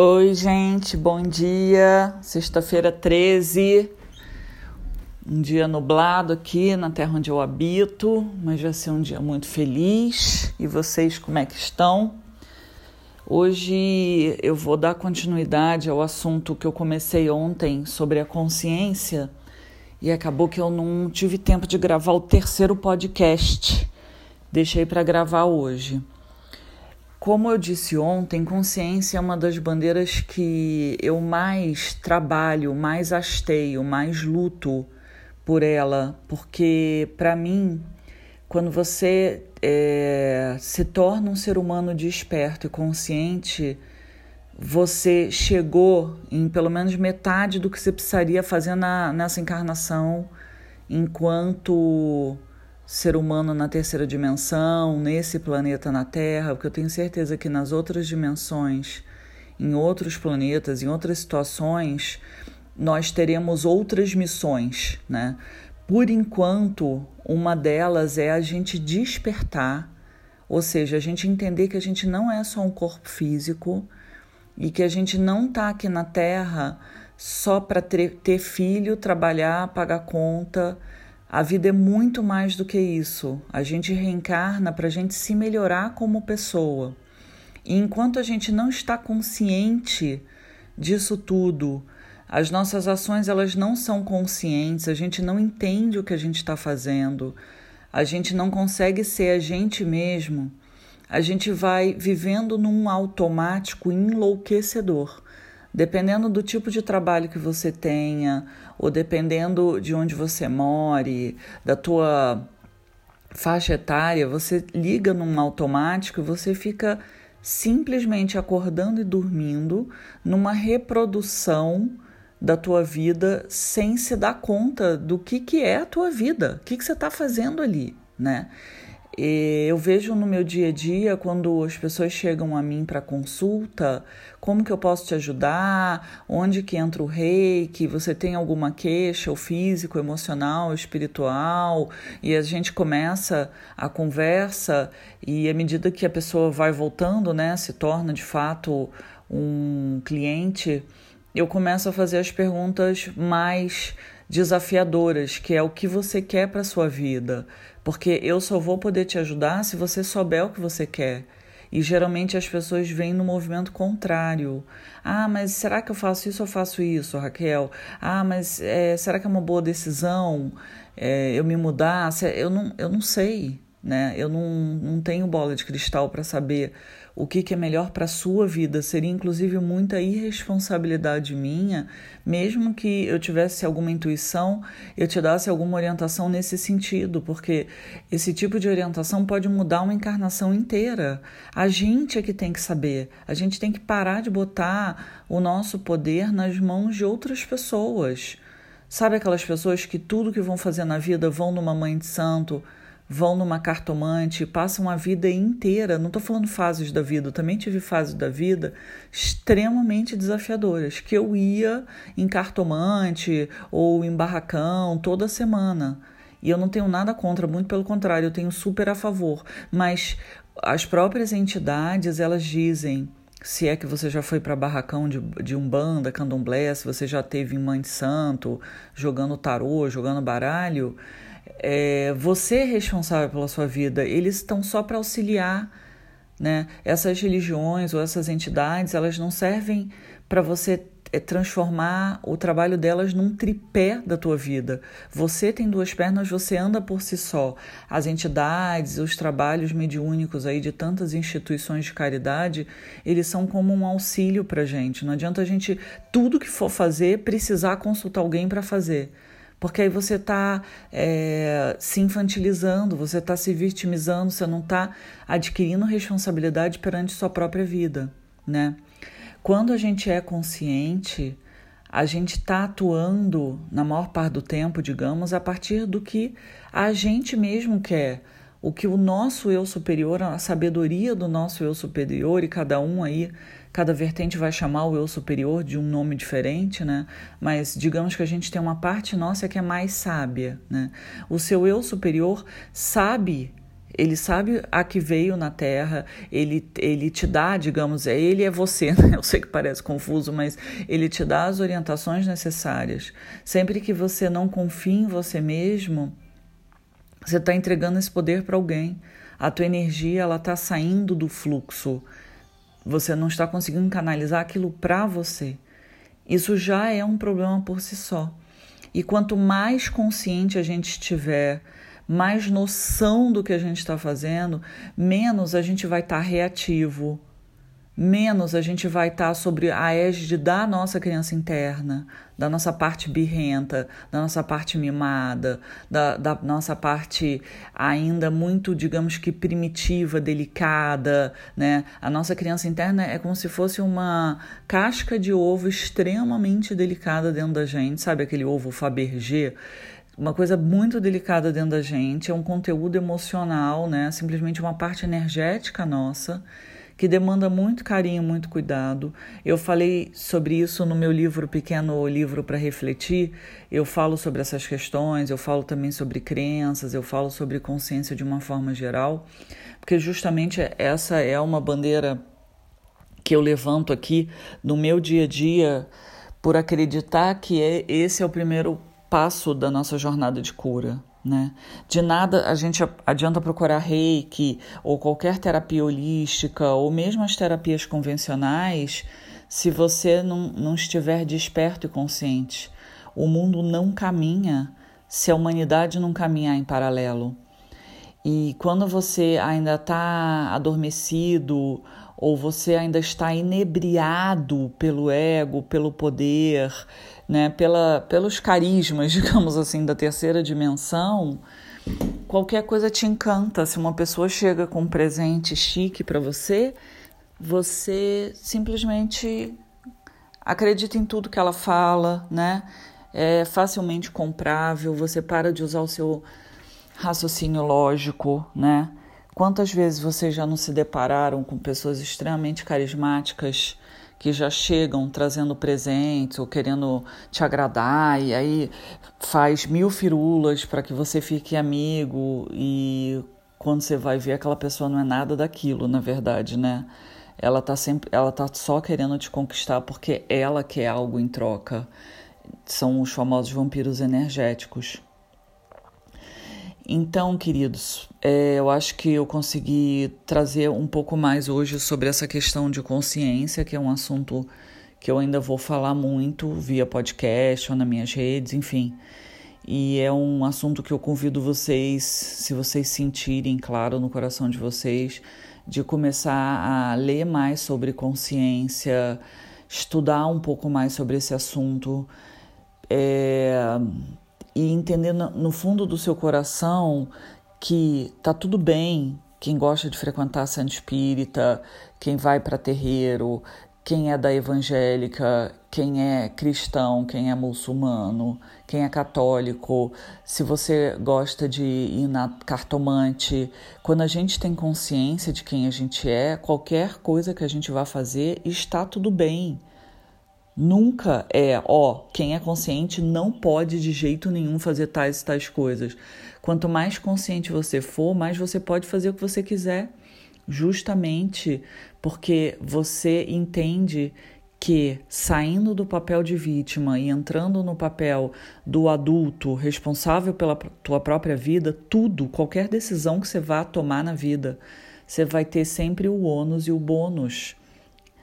Oi, gente, bom dia. Sexta-feira 13. Um dia nublado aqui na terra onde eu habito, mas vai ser um dia muito feliz. E vocês, como é que estão? Hoje eu vou dar continuidade ao assunto que eu comecei ontem sobre a consciência e acabou que eu não tive tempo de gravar o terceiro podcast. Deixei para gravar hoje. Como eu disse ontem, consciência é uma das bandeiras que eu mais trabalho, mais hasteio, mais luto por ela, porque para mim, quando você é, se torna um ser humano desperto e consciente, você chegou em pelo menos metade do que você precisaria fazer na, nessa encarnação enquanto ser humano na terceira dimensão, nesse planeta na Terra, porque eu tenho certeza que nas outras dimensões, em outros planetas, em outras situações, nós teremos outras missões, né? Por enquanto, uma delas é a gente despertar, ou seja, a gente entender que a gente não é só um corpo físico e que a gente não está aqui na Terra só para ter, ter filho, trabalhar, pagar conta a vida é muito mais do que isso. A gente reencarna para a gente se melhorar como pessoa. E enquanto a gente não está consciente disso tudo, as nossas ações elas não são conscientes, a gente não entende o que a gente está fazendo, a gente não consegue ser a gente mesmo, a gente vai vivendo num automático enlouquecedor. Dependendo do tipo de trabalho que você tenha, ou dependendo de onde você more, da tua faixa etária, você liga num automático e você fica simplesmente acordando e dormindo numa reprodução da tua vida sem se dar conta do que, que é a tua vida, o que, que você está fazendo ali, né? Eu vejo no meu dia a dia, quando as pessoas chegam a mim para consulta, como que eu posso te ajudar, onde que entra o reiki, você tem alguma queixa, ou físico, emocional, espiritual, e a gente começa a conversa e à medida que a pessoa vai voltando, né, se torna de fato um cliente, eu começo a fazer as perguntas mais desafiadoras, que é o que você quer para sua vida, porque eu só vou poder te ajudar se você souber o que você quer. E geralmente as pessoas vêm no movimento contrário. Ah, mas será que eu faço isso ou faço isso, Raquel? Ah, mas é, será que é uma boa decisão é, eu me mudar? Eu não, eu não sei, né? Eu não, não tenho bola de cristal para saber o que, que é melhor para a sua vida. Seria inclusive muita irresponsabilidade minha, mesmo que eu tivesse alguma intuição, eu te desse alguma orientação nesse sentido, porque esse tipo de orientação pode mudar uma encarnação inteira. A gente é que tem que saber, a gente tem que parar de botar o nosso poder nas mãos de outras pessoas. Sabe aquelas pessoas que tudo que vão fazer na vida vão numa mãe de santo, vão numa cartomante, passam a vida inteira. Não estou falando fases da vida, eu também tive fases da vida extremamente desafiadoras, que eu ia em cartomante ou em barracão toda semana. E eu não tenho nada contra, muito pelo contrário, eu tenho super a favor. Mas as próprias entidades, elas dizem, se é que você já foi para barracão de, de Umbanda, Candomblé, se você já teve em Mãe de Santo, jogando tarô, jogando baralho, é, você é responsável pela sua vida, eles estão só para auxiliar. Né? Essas religiões ou essas entidades, elas não servem para você é, transformar o trabalho delas num tripé da tua vida. Você tem duas pernas, você anda por si só. As entidades, os trabalhos mediúnicos aí de tantas instituições de caridade, eles são como um auxílio para gente. Não adianta a gente tudo que for fazer precisar consultar alguém para fazer porque aí você está é, se infantilizando, você está se vitimizando, você não está adquirindo responsabilidade perante sua própria vida, né? Quando a gente é consciente, a gente está atuando, na maior parte do tempo, digamos, a partir do que a gente mesmo quer, o que o nosso eu superior, a sabedoria do nosso eu superior, e cada um aí Cada vertente vai chamar o eu superior de um nome diferente, né? Mas digamos que a gente tem uma parte nossa que é mais sábia, né? O seu eu superior sabe ele sabe a que veio na Terra, ele, ele te dá, digamos, é ele é você, né? Eu sei que parece confuso, mas ele te dá as orientações necessárias. Sempre que você não confia em você mesmo, você está entregando esse poder para alguém. A tua energia ela está saindo do fluxo. Você não está conseguindo canalizar aquilo para você. Isso já é um problema por si só. E quanto mais consciente a gente estiver, mais noção do que a gente está fazendo, menos a gente vai estar tá reativo, menos a gente vai estar tá sobre a égide da nossa criança interna, da nossa parte birrenta, da nossa parte mimada, da, da nossa parte ainda muito, digamos que primitiva, delicada, né? A nossa criança interna é como se fosse uma casca de ovo extremamente delicada dentro da gente, sabe aquele ovo Fabergé? uma coisa muito delicada dentro da gente, é um conteúdo emocional, né? Simplesmente uma parte energética nossa que demanda muito carinho, muito cuidado. Eu falei sobre isso no meu livro Pequeno Livro para Refletir. Eu falo sobre essas questões, eu falo também sobre crenças, eu falo sobre consciência de uma forma geral, porque justamente essa é uma bandeira que eu levanto aqui no meu dia a dia por acreditar que é, esse é o primeiro passo da nossa jornada de cura. Né? De nada a gente adianta procurar reiki ou qualquer terapia holística ou mesmo as terapias convencionais se você não, não estiver desperto e consciente. O mundo não caminha se a humanidade não caminhar em paralelo. E quando você ainda está adormecido ou você ainda está inebriado pelo ego, pelo poder, né, pela, pelos carismas, digamos assim, da terceira dimensão, qualquer coisa te encanta. Se uma pessoa chega com um presente chique para você, você simplesmente acredita em tudo que ela fala, né? É facilmente comprável, você para de usar o seu raciocínio lógico, né? Quantas vezes vocês já não se depararam com pessoas extremamente carismáticas que já chegam trazendo presentes ou querendo te agradar e aí faz mil firulas para que você fique amigo e quando você vai ver aquela pessoa não é nada daquilo, na verdade, né? Ela tá sempre, ela tá só querendo te conquistar porque ela quer algo em troca. São os famosos vampiros energéticos. Então, queridos, é, eu acho que eu consegui trazer um pouco mais hoje sobre essa questão de consciência, que é um assunto que eu ainda vou falar muito via podcast ou nas minhas redes, enfim. E é um assunto que eu convido vocês, se vocês sentirem claro no coração de vocês, de começar a ler mais sobre consciência, estudar um pouco mais sobre esse assunto. É, e entender no fundo do seu coração que tá tudo bem quem gosta de frequentar a Santa Espírita, quem vai para terreiro, quem é da evangélica, quem é cristão, quem é muçulmano, quem é católico, se você gosta de ir na cartomante. Quando a gente tem consciência de quem a gente é, qualquer coisa que a gente vá fazer está tudo bem. Nunca é, ó, quem é consciente não pode de jeito nenhum fazer tais e tais coisas. Quanto mais consciente você for, mais você pode fazer o que você quiser, justamente porque você entende que saindo do papel de vítima e entrando no papel do adulto responsável pela tua própria vida, tudo, qualquer decisão que você vá tomar na vida, você vai ter sempre o ônus e o bônus.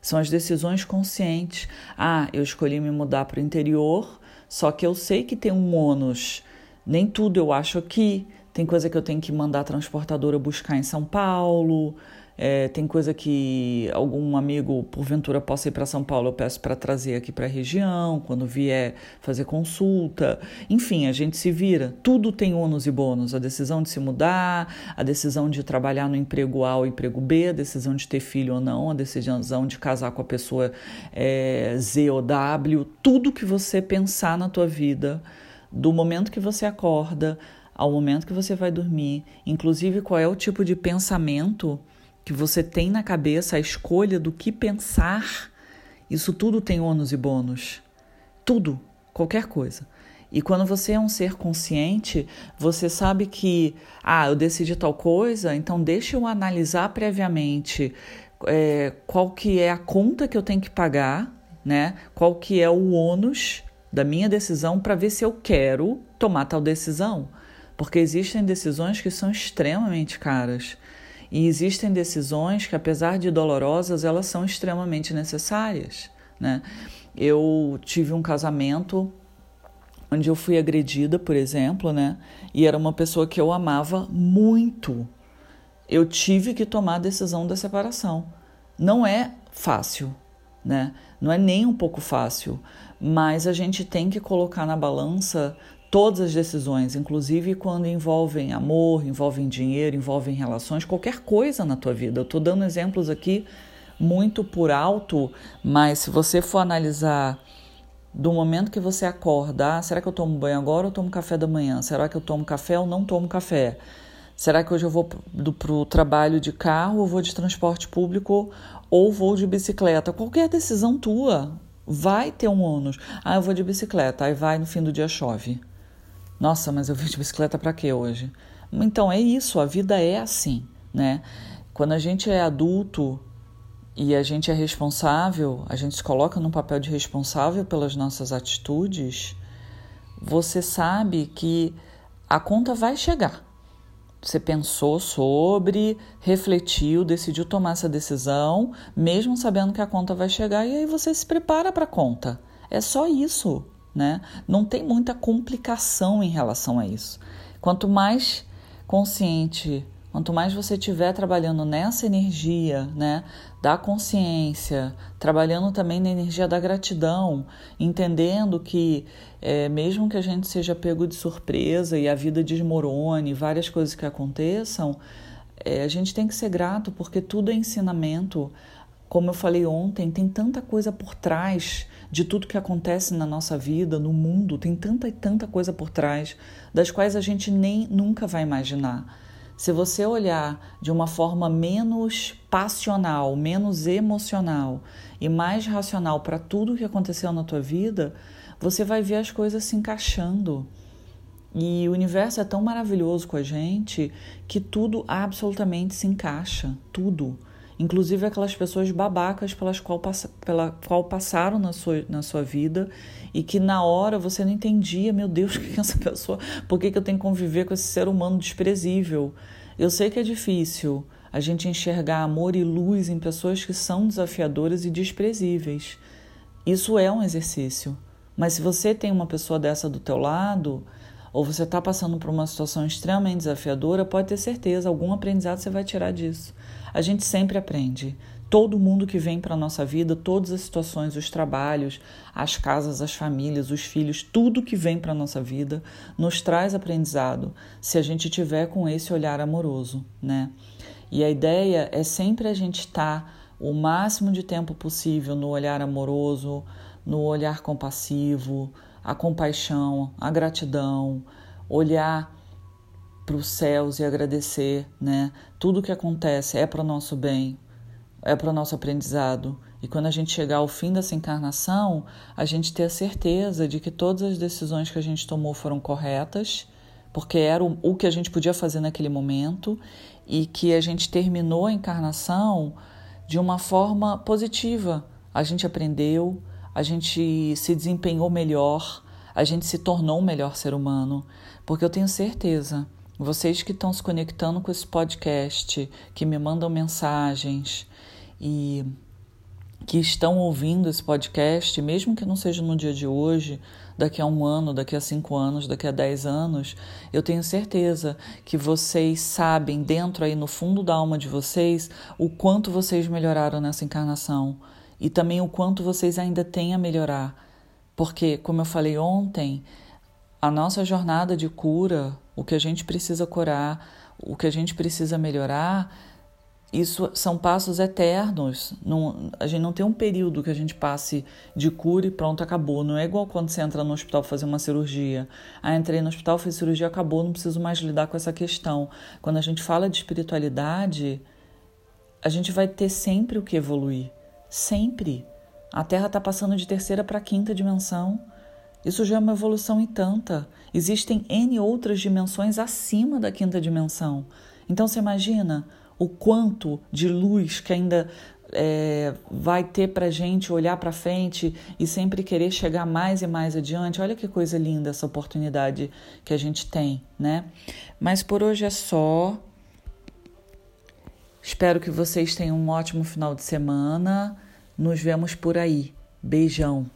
São as decisões conscientes. Ah, eu escolhi me mudar para o interior, só que eu sei que tem um ônus. Nem tudo eu acho aqui. Tem coisa que eu tenho que mandar a transportadora buscar em São Paulo. É, tem coisa que algum amigo, porventura, possa ir para São Paulo, eu peço para trazer aqui para a região, quando vier fazer consulta. Enfim, a gente se vira. Tudo tem ônus e bônus. A decisão de se mudar, a decisão de trabalhar no emprego A ou emprego B, a decisão de ter filho ou não, a decisão de casar com a pessoa é, Z ou W. Tudo que você pensar na tua vida, do momento que você acorda ao momento que você vai dormir, inclusive qual é o tipo de pensamento que você tem na cabeça, a escolha do que pensar, isso tudo tem ônus e bônus. Tudo, qualquer coisa. E quando você é um ser consciente, você sabe que, ah, eu decidi tal coisa, então deixa eu analisar previamente é, qual que é a conta que eu tenho que pagar, né? Qual que é o ônus da minha decisão para ver se eu quero tomar tal decisão. Porque existem decisões que são extremamente caras. E existem decisões que, apesar de dolorosas, elas são extremamente necessárias. Né? Eu tive um casamento onde eu fui agredida, por exemplo, né? E era uma pessoa que eu amava muito. Eu tive que tomar a decisão da separação. Não é fácil, né? Não é nem um pouco fácil, mas a gente tem que colocar na balança todas as decisões, inclusive quando envolvem amor, envolvem dinheiro, envolvem relações, qualquer coisa na tua vida. Eu estou dando exemplos aqui muito por alto, mas se você for analisar do momento que você acorda, ah, será que eu tomo banho agora ou tomo café da manhã? Será que eu tomo café ou não tomo café? Será que hoje eu vou para o trabalho de carro ou vou de transporte público ou vou de bicicleta? Qualquer decisão tua vai ter um ônus. Ah, eu vou de bicicleta, aí vai no fim do dia chove. Nossa, mas eu vim de bicicleta para quê hoje? Então é isso, a vida é assim, né? Quando a gente é adulto, e a gente é responsável, a gente se coloca num papel de responsável pelas nossas atitudes, você sabe que a conta vai chegar. Você pensou sobre, refletiu, decidiu tomar essa decisão, mesmo sabendo que a conta vai chegar, e aí você se prepara para a conta. É só isso, né? Não tem muita complicação em relação a isso. Quanto mais consciente Quanto mais você estiver trabalhando nessa energia, né, da consciência, trabalhando também na energia da gratidão, entendendo que é, mesmo que a gente seja pego de surpresa e a vida desmorone, várias coisas que aconteçam, é, a gente tem que ser grato porque tudo é ensinamento. Como eu falei ontem, tem tanta coisa por trás de tudo que acontece na nossa vida, no mundo, tem tanta e tanta coisa por trás, das quais a gente nem nunca vai imaginar. Se você olhar de uma forma menos passional, menos emocional e mais racional para tudo que aconteceu na tua vida, você vai ver as coisas se encaixando. E o universo é tão maravilhoso com a gente que tudo absolutamente se encaixa, tudo. Inclusive aquelas pessoas babacas pelas qual, pela qual passaram na sua, na sua vida e que na hora você não entendia, meu Deus, que é essa pessoa? Por que, que eu tenho que conviver com esse ser humano desprezível? Eu sei que é difícil a gente enxergar amor e luz em pessoas que são desafiadoras e desprezíveis. Isso é um exercício. Mas se você tem uma pessoa dessa do teu lado, ou você está passando por uma situação extremamente desafiadora, pode ter certeza, algum aprendizado você vai tirar disso. A gente sempre aprende todo mundo que vem para a nossa vida, todas as situações, os trabalhos, as casas, as famílias, os filhos, tudo que vem para a nossa vida nos traz aprendizado se a gente tiver com esse olhar amoroso, né? E a ideia é sempre a gente estar tá o máximo de tempo possível no olhar amoroso, no olhar compassivo, a compaixão, a gratidão, olhar para os céus e agradecer, né? Tudo que acontece é para o nosso bem, é para o nosso aprendizado. E quando a gente chegar ao fim dessa encarnação, a gente ter a certeza de que todas as decisões que a gente tomou foram corretas, porque era o, que a gente podia fazer naquele momento, e que a gente terminou a encarnação de uma forma positiva. A gente aprendeu, a gente se desempenhou melhor, a gente se tornou um melhor ser humano, porque eu tenho certeza. Vocês que estão se conectando com esse podcast, que me mandam mensagens, e que estão ouvindo esse podcast, mesmo que não seja no dia de hoje, daqui a um ano, daqui a cinco anos, daqui a dez anos, eu tenho certeza que vocês sabem, dentro aí no fundo da alma de vocês, o quanto vocês melhoraram nessa encarnação e também o quanto vocês ainda têm a melhorar. Porque, como eu falei ontem, a nossa jornada de cura, o que a gente precisa curar, o que a gente precisa melhorar, isso são passos eternos. Não, a gente não tem um período que a gente passe de cura e pronto, acabou. Não é igual quando você entra no hospital fazer uma cirurgia. Ah, entrei no hospital, fiz cirurgia, acabou, não preciso mais lidar com essa questão. Quando a gente fala de espiritualidade, a gente vai ter sempre o que evoluir. Sempre. A Terra está passando de terceira para quinta dimensão. Isso já é uma evolução e tanta. Existem N outras dimensões acima da quinta dimensão. Então você imagina o quanto de luz que ainda é, vai ter para gente olhar para frente e sempre querer chegar mais e mais adiante. Olha que coisa linda essa oportunidade que a gente tem, né? Mas por hoje é só. Espero que vocês tenham um ótimo final de semana. Nos vemos por aí. Beijão.